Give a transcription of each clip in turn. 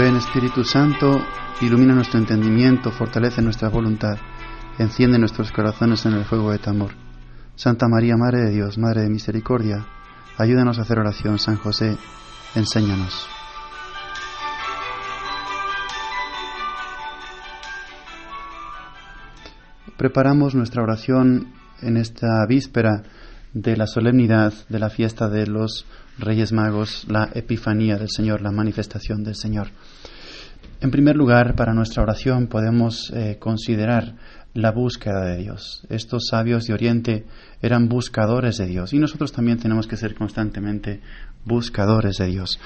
Ven Espíritu Santo, ilumina nuestro entendimiento, fortalece nuestra voluntad, enciende nuestros corazones en el fuego de tu amor. Santa María, Madre de Dios, Madre de Misericordia, ayúdanos a hacer oración. San José, enséñanos. Preparamos nuestra oración en esta víspera de la solemnidad de la fiesta de los Reyes Magos, la Epifanía del Señor, la manifestación del Señor. En primer lugar, para nuestra oración podemos eh, considerar la búsqueda de Dios. Estos sabios de Oriente eran buscadores de Dios y nosotros también tenemos que ser constantemente buscadores de Dios.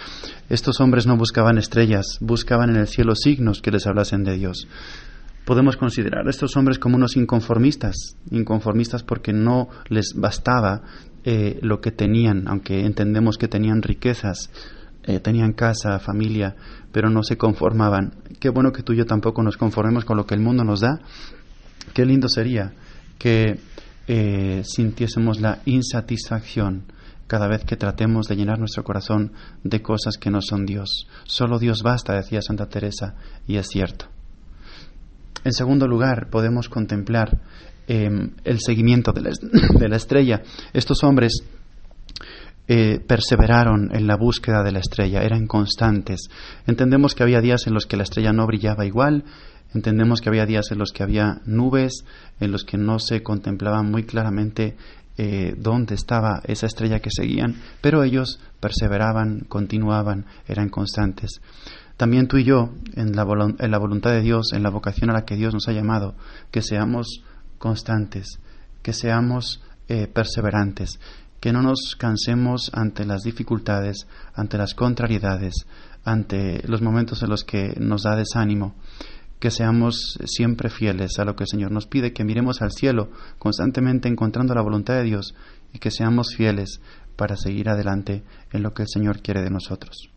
Estos hombres no buscaban estrellas, buscaban en el cielo signos que les hablasen de Dios. Podemos considerar a estos hombres como unos inconformistas, inconformistas porque no les bastaba eh, lo que tenían, aunque entendemos que tenían riquezas, eh, tenían casa, familia, pero no se conformaban. Qué bueno que tú y yo tampoco nos conformemos con lo que el mundo nos da. Qué lindo sería que eh, sintiésemos la insatisfacción cada vez que tratemos de llenar nuestro corazón de cosas que no son Dios. Solo Dios basta, decía Santa Teresa, y es cierto. En segundo lugar, podemos contemplar em, el seguimiento de la, estrella. Estos hombres eh, perseveraron en la búsqueda de la estrella, eran constantes. Entendemos que había días en los que la estrella no brillaba igual, entendemos que había días en los que había nubes, en los que no se contemplaba muy claramente eh, dónde estaba esa estrella que seguían, pero ellos perseveraban, continuaban, eran constantes. También tú y yo, en la, en la voluntad de Dios, en la vocación a la que Dios nos ha llamado, que seamos constantes, que seamos eh, perseverantes, que no nos cansemos ante las dificultades, ante las contrariedades, ante los momentos en los que nos da desánimo, que seamos siempre fieles a lo que el Señor nos pide, que miremos al cielo constantemente encontrando la voluntad de Dios y que seamos fieles para seguir adelante en lo que el Señor quiere de nosotros.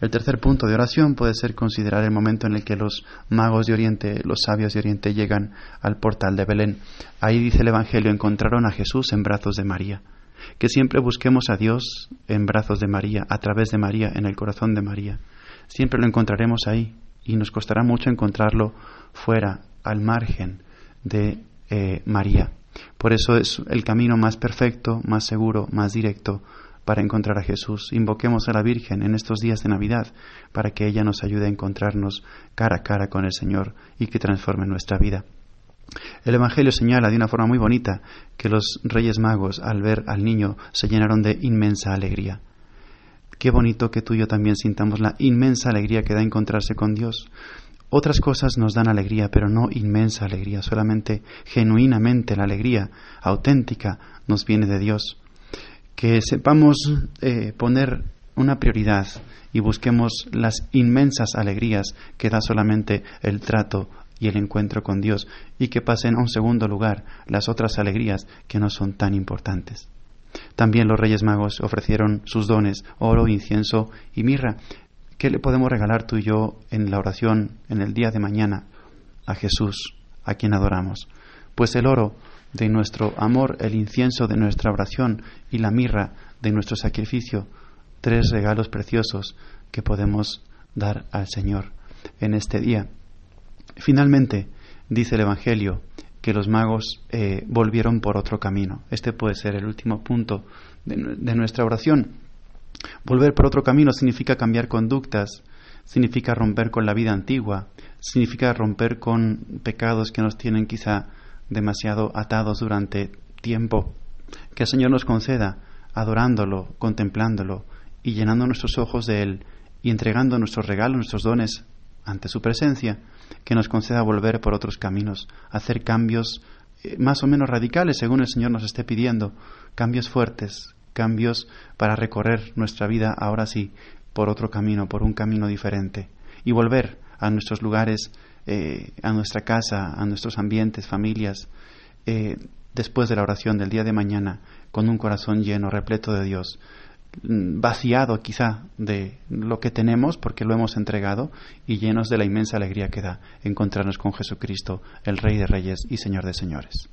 El tercer punto de oración puede ser considerar el momento en el que los magos de Oriente, los sabios de Oriente llegan al portal de Belén. Ahí dice el Evangelio, encontraron a Jesús en brazos de María. Que siempre busquemos a Dios en brazos de María, a través de María, en el corazón de María. Siempre lo encontraremos ahí y nos costará mucho encontrarlo fuera, al margen de eh, María. Por eso es el camino más perfecto, más seguro, más directo para encontrar a Jesús. Invoquemos a la Virgen en estos días de Navidad para que ella nos ayude a encontrarnos cara a cara con el Señor y que transforme nuestra vida. El Evangelio señala de una forma muy bonita que los Reyes Magos, al ver al niño, se llenaron de inmensa alegría. Qué bonito que tú y yo también sintamos la inmensa alegría que da encontrarse con Dios. Otras cosas nos dan alegría, pero no inmensa alegría, solamente genuinamente la alegría auténtica nos viene de Dios que sepamos eh, poner una prioridad y busquemos las inmensas alegrías que da solamente el trato y el encuentro con Dios y que pasen a un segundo lugar las otras alegrías que no son tan importantes. También los Reyes Magos ofrecieron sus dones, oro, incienso y mirra. ¿Qué le podemos regalar tú y yo en la oración en el día de mañana a Jesús, a quien adoramos? Pues el oro de nuestro amor, el incienso de nuestra oración y la mirra de nuestro sacrificio, tres regalos preciosos que podemos dar al Señor en este día. Finalmente, dice el Evangelio que los magos eh, volvieron por otro camino. Este puede ser el último punto de, de nuestra oración. Volver por otro camino significa cambiar conductas, significa romper con la vida antigua, significa romper con pecados que nos tienen quizá demasiado atados durante tiempo. Que el Señor nos conceda, adorándolo, contemplándolo y llenando nuestros ojos de Él y entregando nuestros regalos, nuestros dones ante su presencia, que nos conceda volver por otros caminos, hacer cambios eh, más o menos radicales según el Señor nos esté pidiendo, cambios fuertes, cambios para recorrer nuestra vida ahora sí por otro camino, por un camino diferente y volver a nuestros lugares eh, a nuestra casa, a nuestros ambientes, familias, eh, después de la oración del día de mañana, con un corazón lleno, repleto de Dios, mm, vaciado quizá de lo que tenemos porque lo hemos entregado y llenos de la inmensa alegría que da encontrarnos con Jesucristo, el Rey de Reyes y Señor de Señores.